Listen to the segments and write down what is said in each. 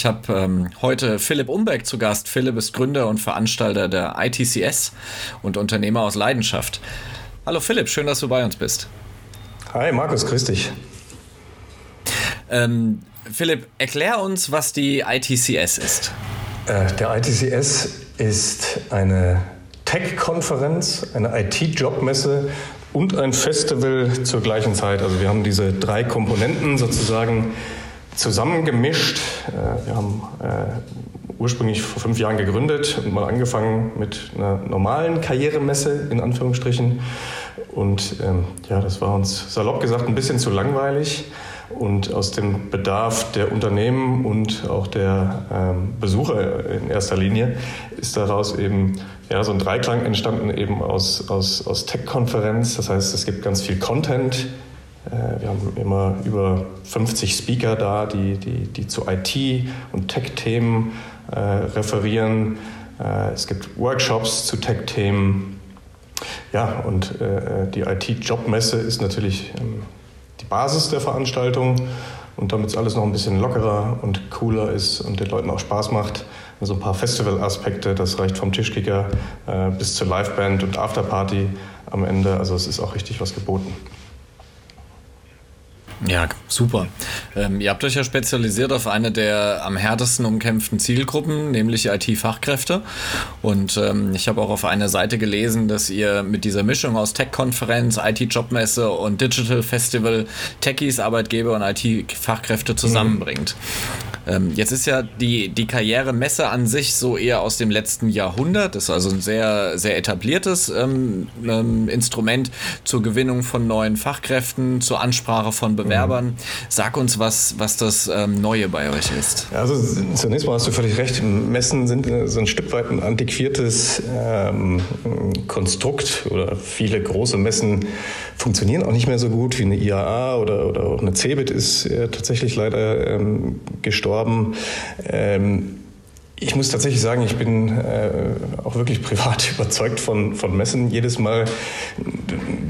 Ich habe ähm, heute Philipp Umbeck zu Gast. Philipp ist Gründer und Veranstalter der ITCS und Unternehmer aus Leidenschaft. Hallo Philipp, schön, dass du bei uns bist. Hi Markus, grüß dich. Ähm, Philipp, erklär uns, was die ITCS ist. Äh, der ITCS ist eine Tech-Konferenz, eine IT-Jobmesse und ein Festival zur gleichen Zeit. Also wir haben diese drei Komponenten sozusagen zusammengemischt. Äh, wir haben äh, ursprünglich vor fünf Jahren gegründet und mal angefangen mit einer normalen Karrieremesse in Anführungsstrichen. Und ähm, ja, das war uns salopp gesagt ein bisschen zu langweilig. Und aus dem Bedarf der Unternehmen und auch der ähm, Besucher in erster Linie ist daraus eben ja, so ein Dreiklang entstanden, eben aus, aus, aus Tech-Konferenz. Das heißt, es gibt ganz viel Content. Äh, wir haben immer über 50 Speaker da, die, die, die zu IT- und Tech-Themen äh, referieren. Äh, es gibt Workshops zu Tech-Themen. Ja, und äh, die IT-Jobmesse ist natürlich ähm, die Basis der Veranstaltung. Und damit es alles noch ein bisschen lockerer und cooler ist und den Leuten auch Spaß macht, so ein paar Festival-Aspekte, das reicht vom Tischkicker äh, bis zur Liveband und Afterparty am Ende. Also es ist auch richtig was geboten. Ja, super. Ähm, ihr habt euch ja spezialisiert auf eine der am härtesten umkämpften Zielgruppen, nämlich IT-Fachkräfte. Und ähm, ich habe auch auf einer Seite gelesen, dass ihr mit dieser Mischung aus Tech-Konferenz, IT-Jobmesse und Digital Festival Techies, Arbeitgeber und IT-Fachkräfte zusammenbringt. Mhm. Ähm, jetzt ist ja die, die Karrieremesse an sich so eher aus dem letzten Jahrhundert. Das ist also ein sehr, sehr etabliertes ähm, ähm, Instrument zur Gewinnung von neuen Fachkräften, zur Ansprache von Bewerbern. Mhm. Sag uns, was, was das ähm, Neue bei euch ist. Also zunächst mal hast du völlig recht. Messen sind äh, so ein Stück weit ein antiquiertes ähm, Konstrukt oder viele große Messen funktionieren auch nicht mehr so gut wie eine IAA oder, oder auch eine CeBIT ist äh, tatsächlich leider ähm, gestorben. Ähm, ich muss tatsächlich sagen, ich bin äh, auch wirklich privat überzeugt von, von Messen. Jedes Mal,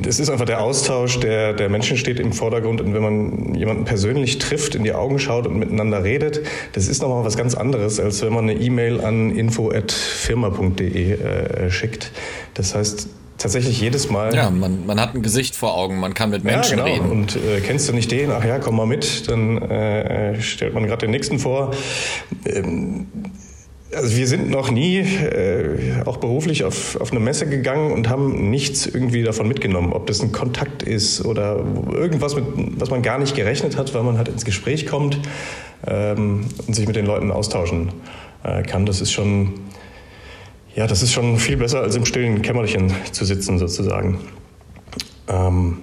es ist einfach der Austausch, der, der Menschen steht im Vordergrund. Und wenn man jemanden persönlich trifft, in die Augen schaut und miteinander redet, das ist nochmal was ganz anderes, als wenn man eine E-Mail an info.firma.de äh, schickt. Das heißt, tatsächlich jedes Mal. Ja, man, man hat ein Gesicht vor Augen, man kann mit Menschen ja, genau. reden. Und äh, kennst du nicht den? Ach ja, komm mal mit. Dann äh, stellt man gerade den nächsten vor. Ähm, also wir sind noch nie, äh, auch beruflich, auf, auf eine Messe gegangen und haben nichts irgendwie davon mitgenommen. Ob das ein Kontakt ist oder irgendwas, mit, was man gar nicht gerechnet hat, weil man halt ins Gespräch kommt ähm, und sich mit den Leuten austauschen äh, kann. Das ist schon ja, das ist schon viel besser, als im stillen Kämmerchen zu sitzen, sozusagen. Ähm,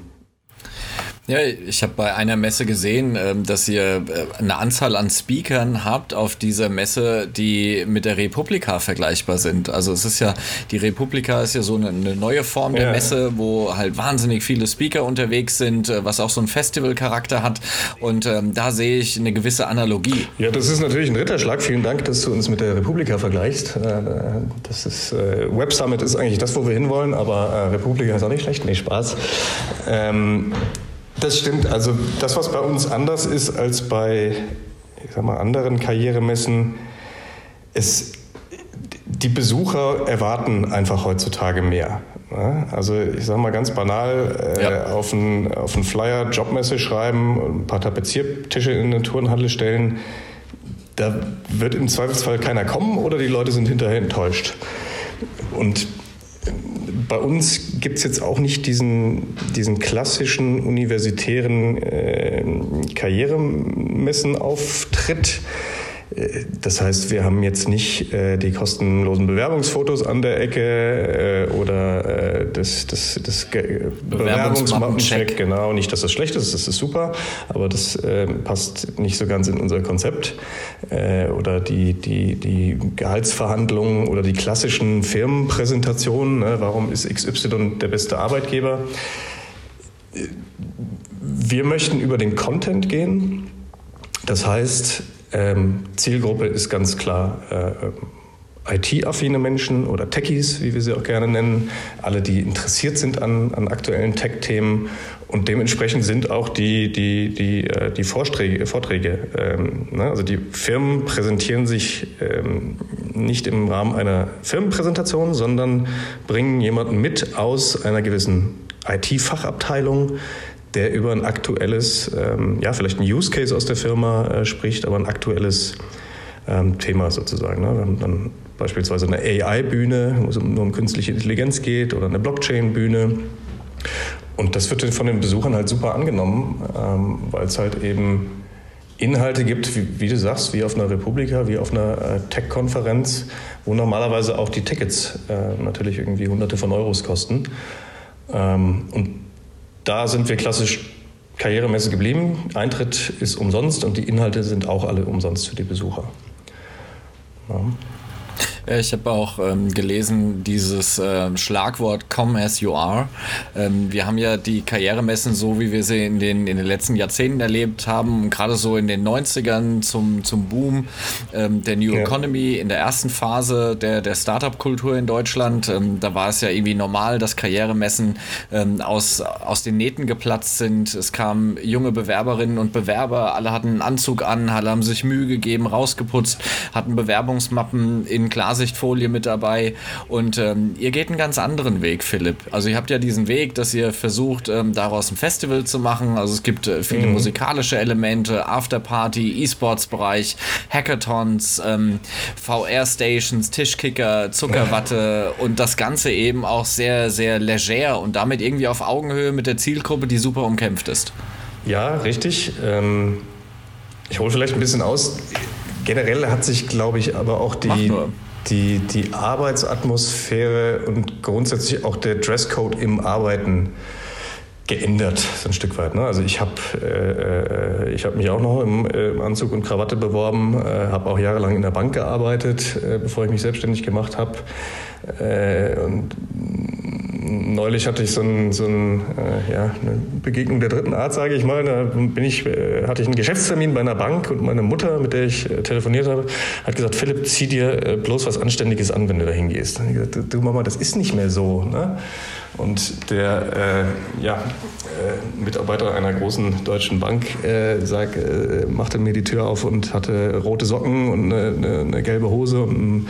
ja, ich habe bei einer Messe gesehen, ähm, dass ihr äh, eine Anzahl an Speakern habt auf dieser Messe, die mit der Republika vergleichbar sind. Also es ist ja, die Republika ist ja so eine, neue Form der ja. Messe, wo halt wahnsinnig viele Speaker unterwegs sind, äh, was auch so einen Festivalcharakter hat. Und ähm, da sehe ich eine gewisse Analogie. Ja, das ist natürlich ein Ritterschlag. Vielen Dank, dass du uns mit der Republika vergleichst. Äh, das ist, Web Summit ist eigentlich das, wo wir hinwollen, aber Republika ist auch nicht schlecht. Nee, Spaß. Ähm, das stimmt. Also das, was bei uns anders ist als bei ich sag mal, anderen Karrieremessen, ist, die Besucher erwarten einfach heutzutage mehr. Also ich sage mal ganz banal, äh, ja. auf, einen, auf einen Flyer Jobmesse schreiben, ein paar Tapeziertische in eine Turnhalle stellen, da wird im Zweifelsfall keiner kommen oder die Leute sind hinterher enttäuscht. Und bei uns gibt es jetzt auch nicht diesen, diesen klassischen universitären äh, Karrieremessenauftritt. Das heißt, wir haben jetzt nicht äh, die kostenlosen Bewerbungsfotos an der Ecke äh, oder äh, das, das, das Bewerbungsmappencheck. Genau, nicht, dass das schlecht ist, das ist super, aber das äh, passt nicht so ganz in unser Konzept. Äh, oder die, die, die Gehaltsverhandlungen oder die klassischen Firmenpräsentationen. Ne? Warum ist XY der beste Arbeitgeber? Wir möchten über den Content gehen. Das heißt, ähm, Zielgruppe ist ganz klar äh, IT-affine Menschen oder Techies, wie wir sie auch gerne nennen, alle, die interessiert sind an, an aktuellen Tech-Themen. Und dementsprechend sind auch die, die, die, äh, die Vorträge. Vorträge ähm, ne? Also die Firmen präsentieren sich ähm, nicht im Rahmen einer Firmenpräsentation, sondern bringen jemanden mit aus einer gewissen IT-Fachabteilung, der über ein aktuelles, ähm, ja, vielleicht ein Use Case aus der Firma äh, spricht, aber ein aktuelles ähm, Thema sozusagen. Ne? Wir haben dann beispielsweise eine AI-Bühne, wo es nur um künstliche Intelligenz geht, oder eine Blockchain-Bühne. Und das wird von den Besuchern halt super angenommen, ähm, weil es halt eben Inhalte gibt, wie, wie, du sagst, wie auf einer Republika, wie auf einer äh, Tech-Konferenz, wo normalerweise auch die Tickets äh, natürlich irgendwie hunderte von Euros kosten. Ähm, und da sind wir klassisch Karrieremesse geblieben. Eintritt ist umsonst und die Inhalte sind auch alle umsonst für die Besucher. Ja. Ich habe auch ähm, gelesen, dieses äh, Schlagwort Come as you are. Ähm, wir haben ja die Karrieremessen so, wie wir sie in den, in den letzten Jahrzehnten erlebt haben, gerade so in den 90ern zum, zum Boom ähm, der New ja. Economy in der ersten Phase der, der Startup-Kultur in Deutschland. Ähm, da war es ja irgendwie normal, dass Karrieremessen ähm, aus, aus den Nähten geplatzt sind. Es kamen junge Bewerberinnen und Bewerber, alle hatten einen Anzug an, alle haben sich Mühe gegeben, rausgeputzt, hatten Bewerbungsmappen in Glas Klarsichtfolie mit dabei. Und ähm, ihr geht einen ganz anderen Weg, Philipp. Also ihr habt ja diesen Weg, dass ihr versucht, ähm, daraus ein Festival zu machen. Also es gibt äh, viele mhm. musikalische Elemente, Afterparty, E-Sports-Bereich, Hackathons, ähm, VR-Stations, Tischkicker, Zuckerwatte und das Ganze eben auch sehr, sehr leger und damit irgendwie auf Augenhöhe mit der Zielgruppe, die super umkämpft ist. Ja, richtig. Ähm, ich hole vielleicht ein bisschen aus. Generell hat sich, glaube ich, aber auch die, die, die Arbeitsatmosphäre und grundsätzlich auch der Dresscode im Arbeiten geändert, so ein Stück weit. Ne? Also ich habe äh, ich hab mich auch noch im, äh, im Anzug und Krawatte beworben, äh, habe auch jahrelang in der Bank gearbeitet, äh, bevor ich mich selbstständig gemacht habe. Äh, und neulich hatte ich so, ein, so ein, äh, ja, eine Begegnung der dritten Art, sage ich mal. Da bin ich, äh, hatte ich einen Geschäftstermin bei einer Bank und meine Mutter, mit der ich äh, telefoniert habe, hat gesagt, Philipp, zieh dir äh, bloß was Anständiges an, wenn du da hingehst. Und ich gesagt, du Mama, das ist nicht mehr so. Ne? Und der äh, ja, äh, Mitarbeiter einer großen deutschen Bank sag, machte mir die Tür auf und hatte rote Socken und eine, eine, eine gelbe Hose und ein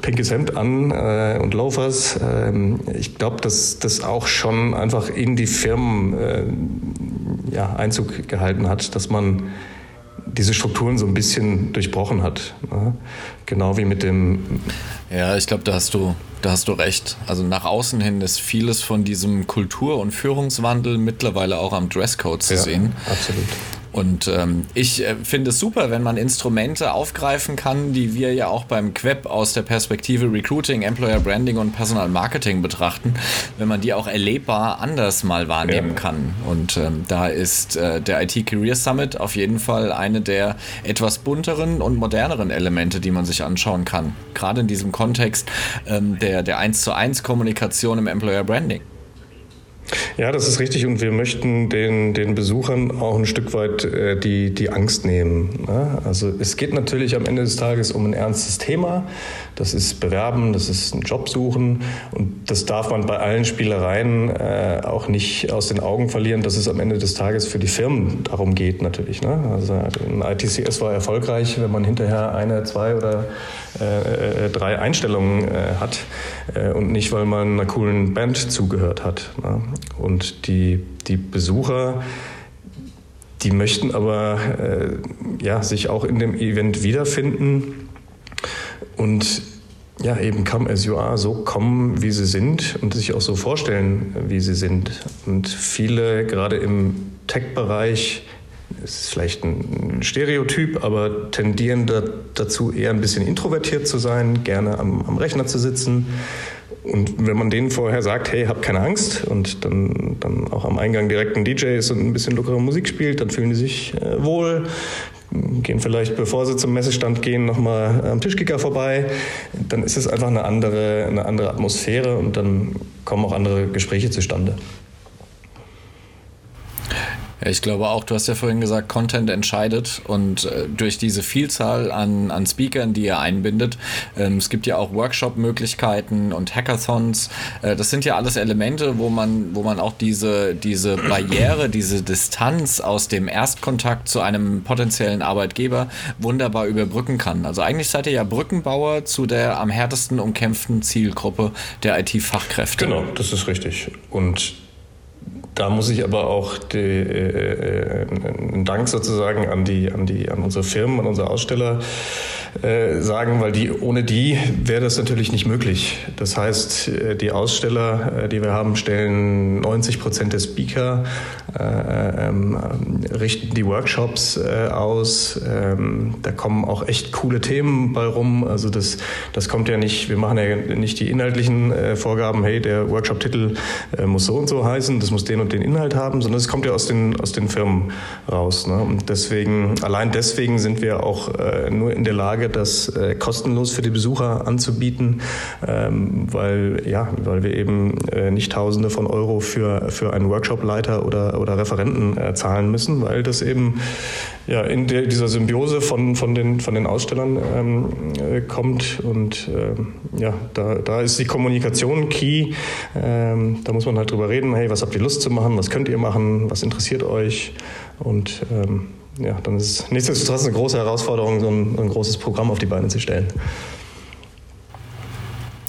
pinkes Hemd an äh, und Loafers. Ähm, ich glaube, dass das auch schon einfach in die Firmen äh, ja, Einzug gehalten hat, dass man diese Strukturen so ein bisschen durchbrochen hat. Ne? Genau wie mit dem. Ja, ich glaube, da hast du, da hast du recht. Also nach außen hin ist vieles von diesem Kultur- und Führungswandel mittlerweile auch am Dresscode zu ja, sehen. Absolut. Und ähm, ich äh, finde es super, wenn man Instrumente aufgreifen kann, die wir ja auch beim Queb aus der Perspektive Recruiting, Employer Branding und Personal Marketing betrachten, wenn man die auch erlebbar anders mal wahrnehmen ja. kann. Und ähm, da ist äh, der IT Career Summit auf jeden Fall eine der etwas bunteren und moderneren Elemente, die man sich anschauen kann. Gerade in diesem Kontext ähm, der, der 1 zu 1 Kommunikation im Employer Branding. Ja, das ist richtig und wir möchten den, den Besuchern auch ein Stück weit äh, die, die Angst nehmen. Ne? Also es geht natürlich am Ende des Tages um ein ernstes Thema. Das ist Bewerben, das ist ein Job suchen und das darf man bei allen Spielereien äh, auch nicht aus den Augen verlieren, dass es am Ende des Tages für die Firmen darum geht natürlich. Ne? Also ein ITCS war erfolgreich, wenn man hinterher eine, zwei oder äh, äh, drei Einstellungen äh, hat äh, und nicht, weil man einer coolen Band zugehört hat. Ne? Und die, die Besucher, die möchten aber äh, ja, sich auch in dem Event wiederfinden und ja, eben come as you are, so kommen, wie sie sind und sich auch so vorstellen, wie sie sind. Und viele, gerade im Tech-Bereich, ist vielleicht ein Stereotyp, aber tendieren da, dazu, eher ein bisschen introvertiert zu sein, gerne am, am, Rechner zu sitzen. Und wenn man denen vorher sagt, hey, hab keine Angst und dann, dann auch am Eingang direkt ein DJ ist und ein bisschen lockere Musik spielt, dann fühlen die sich äh, wohl, gehen vielleicht, bevor sie zum Messestand gehen, nochmal am Tischkicker vorbei. Dann ist es einfach eine andere, eine andere Atmosphäre und dann kommen auch andere Gespräche zustande. Ja, ich glaube auch, du hast ja vorhin gesagt, Content entscheidet und äh, durch diese Vielzahl an, an Speakern, die ihr einbindet, ähm, es gibt ja auch Workshop-Möglichkeiten und Hackathons. Äh, das sind ja alles Elemente, wo man, wo man auch diese, diese Barriere, diese Distanz aus dem Erstkontakt zu einem potenziellen Arbeitgeber wunderbar überbrücken kann. Also eigentlich seid ihr ja Brückenbauer zu der am härtesten umkämpften Zielgruppe der IT-Fachkräfte. Genau, das ist richtig. Und da muss ich aber auch die, äh, einen Dank sozusagen an die, an die, an unsere Firmen, an unsere Aussteller äh, sagen, weil die, ohne die wäre das natürlich nicht möglich. Das heißt, äh, die Aussteller, äh, die wir haben, stellen 90 Prozent der Speaker, äh, ähm, richten die Workshops äh, aus. Ähm, da kommen auch echt coole Themen bei rum. Also das, das kommt ja nicht, wir machen ja nicht die inhaltlichen äh, Vorgaben, hey, der Workshop-Titel muss so und so heißen, das muss den und den Inhalt haben, sondern es kommt ja aus den, aus den Firmen raus. Ne? Und deswegen, allein deswegen sind wir auch nur in der Lage, Lage, das äh, kostenlos für die Besucher anzubieten, ähm, weil, ja, weil wir eben äh, nicht Tausende von Euro für, für einen Workshopleiter oder, oder Referenten äh, zahlen müssen, weil das eben ja, in der, dieser Symbiose von, von, den, von den Ausstellern ähm, äh, kommt. Und ähm, ja, da, da ist die Kommunikation key. Ähm, da muss man halt drüber reden, hey, was habt ihr Lust zu machen, was könnt ihr machen, was interessiert euch? Und ähm, ja, dann ist es nichtsdestotrotz eine große Herausforderung, so ein, ein großes Programm auf die Beine zu stellen.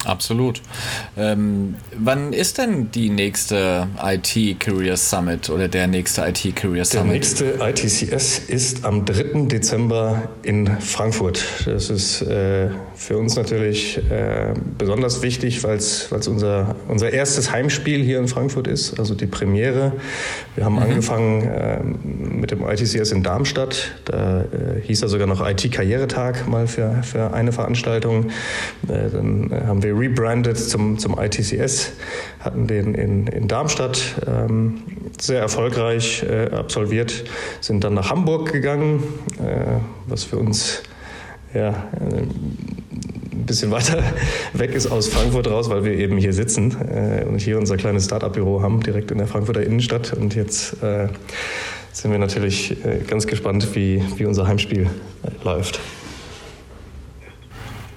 Absolut. Ähm, wann ist denn die nächste IT Career Summit oder der nächste IT Career Summit? Der nächste ITCS ist am 3. Dezember in Frankfurt. Das ist äh, für uns natürlich äh, besonders wichtig, weil es unser, unser erstes Heimspiel hier in Frankfurt ist, also die Premiere. Wir haben mhm. angefangen äh, mit dem ITCS in Darmstadt. Da äh, hieß er sogar noch IT-Karrieretag mal für, für eine Veranstaltung. Äh, dann haben wir rebrandet zum, zum ITCS, hatten den in, in Darmstadt ähm, sehr erfolgreich äh, absolviert, sind dann nach Hamburg gegangen, äh, was für uns ja, äh, ein bisschen weiter weg ist aus Frankfurt raus, weil wir eben hier sitzen äh, und hier unser kleines Start-up-Büro haben, direkt in der Frankfurter Innenstadt. Und jetzt äh, sind wir natürlich äh, ganz gespannt, wie, wie unser Heimspiel läuft.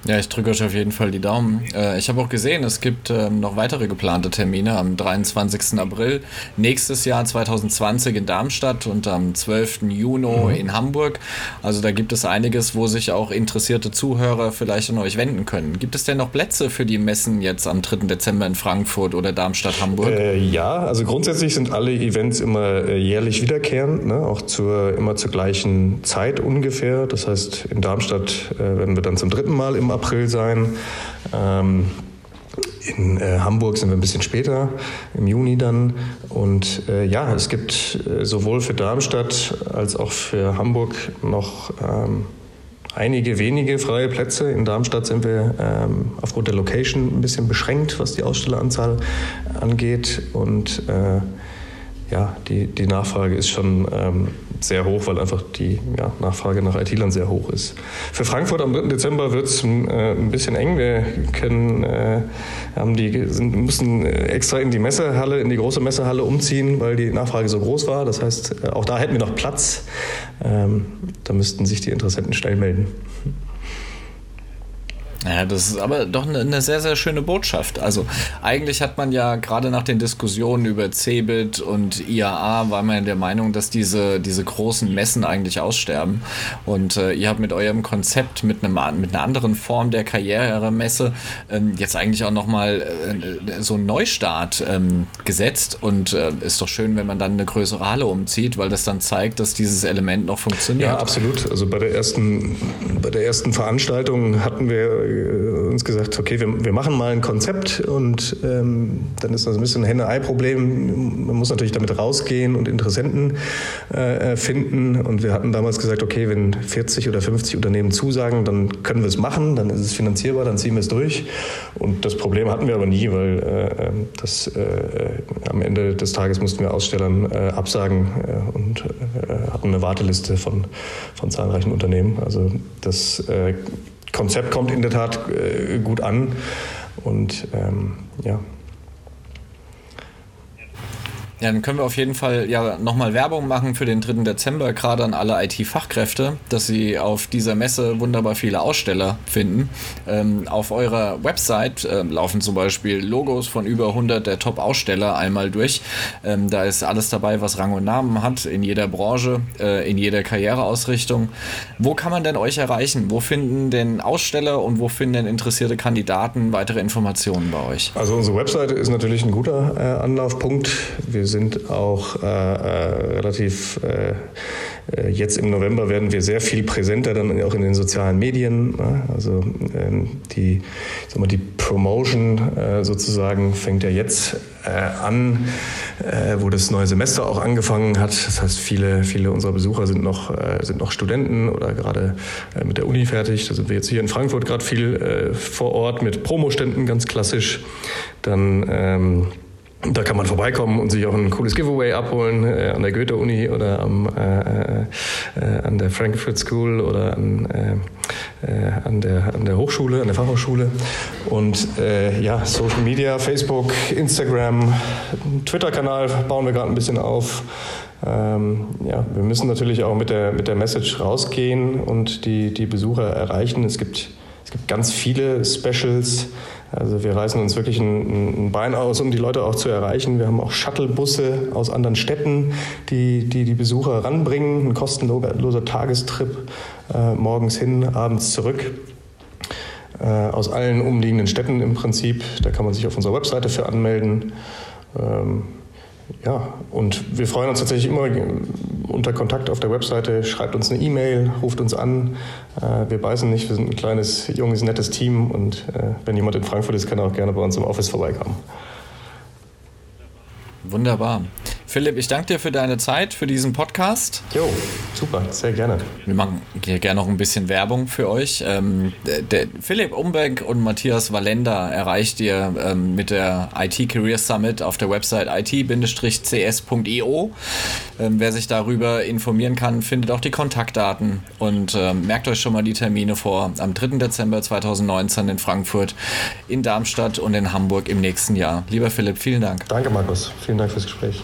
Ja, ich drücke euch auf jeden Fall die Daumen. Äh, ich habe auch gesehen, es gibt ähm, noch weitere geplante Termine am 23. April nächstes Jahr 2020 in Darmstadt und am 12. Juni mhm. in Hamburg. Also da gibt es einiges, wo sich auch interessierte Zuhörer vielleicht an euch wenden können. Gibt es denn noch Plätze für die Messen jetzt am 3. Dezember in Frankfurt oder Darmstadt, Hamburg? Äh, ja, also grundsätzlich sind alle Events immer äh, jährlich wiederkehrend, ne? auch zur, immer zur gleichen Zeit ungefähr. Das heißt, in Darmstadt äh, werden wir dann zum dritten Mal im April sein. Ähm, in äh, Hamburg sind wir ein bisschen später, im Juni dann. Und äh, ja, es gibt äh, sowohl für Darmstadt als auch für Hamburg noch ähm, einige wenige freie Plätze. In Darmstadt sind wir ähm, aufgrund der Location ein bisschen beschränkt, was die Ausstelleranzahl angeht. Und äh, ja, die, die Nachfrage ist schon ähm, sehr hoch, weil einfach die ja, Nachfrage nach IT-Land sehr hoch ist. Für Frankfurt am 3. Dezember wird es äh, ein bisschen eng. Wir können, äh, haben die, sind, müssen extra in die Messehalle, in die große Messehalle umziehen, weil die Nachfrage so groß war. Das heißt, äh, auch da hätten wir noch Platz. Ähm, da müssten sich die Interessenten schnell melden. Ja, das ist aber doch eine, eine, sehr, sehr schöne Botschaft. Also eigentlich hat man ja gerade nach den Diskussionen über Cebit und IAA war man der Meinung, dass diese, diese großen Messen eigentlich aussterben. Und äh, ihr habt mit eurem Konzept, mit, einem, mit einer anderen Form der Karrieremesse ähm, jetzt eigentlich auch nochmal äh, so einen Neustart ähm, gesetzt. Und äh, ist doch schön, wenn man dann eine größere Halle umzieht, weil das dann zeigt, dass dieses Element noch funktioniert. Ja, absolut. Also bei der ersten, bei der ersten Veranstaltung hatten wir äh, uns gesagt, okay, wir, wir machen mal ein Konzept und ähm, dann ist das ein bisschen ein Henne-Ei-Problem. Man muss natürlich damit rausgehen und Interessenten äh, äh finden. Und wir hatten damals gesagt, okay, wenn 40 oder 50 Unternehmen zusagen, dann können wir es machen, dann ist es finanzierbar, dann ziehen wir es durch. Und das Problem hatten wir aber nie, weil äh, ähm, das, äh, am Ende des Tages mussten wir Ausstellern äh, absagen und hatten eine Warteliste von, von zahlreichen Unternehmen. Also das Konzept kommt in der Tat äh, gut an. Und ähm, ja. Ja, dann können wir auf jeden Fall ja nochmal Werbung machen für den 3. Dezember, gerade an alle IT-Fachkräfte, dass sie auf dieser Messe wunderbar viele Aussteller finden. Ähm, auf eurer Website äh, laufen zum Beispiel Logos von über 100 der Top-Aussteller einmal durch. Ähm, da ist alles dabei, was Rang und Namen hat, in jeder Branche, äh, in jeder Karriereausrichtung. Wo kann man denn euch erreichen? Wo finden denn Aussteller und wo finden denn interessierte Kandidaten weitere Informationen bei euch? Also unsere Webseite ist natürlich ein guter äh, Anlaufpunkt. Wir sind auch äh, äh relativ äh, äh, jetzt im November werden wir sehr viel präsenter dann auch in den sozialen Medien. Ne? Also ähm, die, sag mal, die Promotion äh, sozusagen fängt ja jetzt an, wo das neue Semester auch angefangen hat. Das heißt, viele, viele unserer Besucher sind noch, sind noch Studenten oder gerade mit der Uni fertig. Da sind wir jetzt hier in Frankfurt gerade viel vor Ort mit Promoständen, ganz klassisch. Dann ähm, da kann man vorbeikommen und sich auch ein cooles Giveaway abholen äh, an der Goethe-Uni oder am, äh, äh, an der Frankfurt School oder an, äh, äh, an, der, an der Hochschule, an der Fachhochschule. Und äh, ja, Social Media, Facebook, Instagram, Twitter-Kanal bauen wir gerade ein bisschen auf. Ähm, ja, wir müssen natürlich auch mit der, mit der Message rausgehen und die, die Besucher erreichen. Es gibt, es gibt ganz viele Specials. Also wir reißen uns wirklich ein, ein, Bein aus, um die Leute auch zu erreichen. Wir haben auch Shuttlebusse aus anderen Städten, die die, die Besucher ranbringen. Ein kostenloser Tagestrip äh, morgens hin, abends zurück. Äh, aus allen umliegenden Städten im Prinzip. Da kann man sich auf unserer Webseite für anmelden. Ähm, ja, und wir freuen uns tatsächlich immer unter Kontakt auf der Webseite. Schreibt uns eine E-Mail, ruft uns an. Äh, wir beißen nicht, wir sind ein kleines, junges, nettes Team und äh, wenn jemand in Frankfurt ist, kann er auch gerne bei uns im Office vorbeikommen. Wunderbar. Philipp, ich danke dir für deine Zeit, für diesen Podcast. Jo, super, sehr gerne. Wir machen hier gerne noch ein bisschen Werbung für euch. Ähm, der, der Philipp Umbeck und Matthias Valenda erreicht ihr ähm, mit der IT Career Summit auf der Website it-cs.io. Ähm, wer sich darüber informieren kann, findet auch die Kontaktdaten und ähm, merkt euch schon mal die Termine vor. Am 3. Dezember 2019 in Frankfurt, in Darmstadt und in Hamburg im nächsten Jahr. Lieber Philipp, vielen Dank. Danke, Markus. Vielen Dank fürs Gespräch.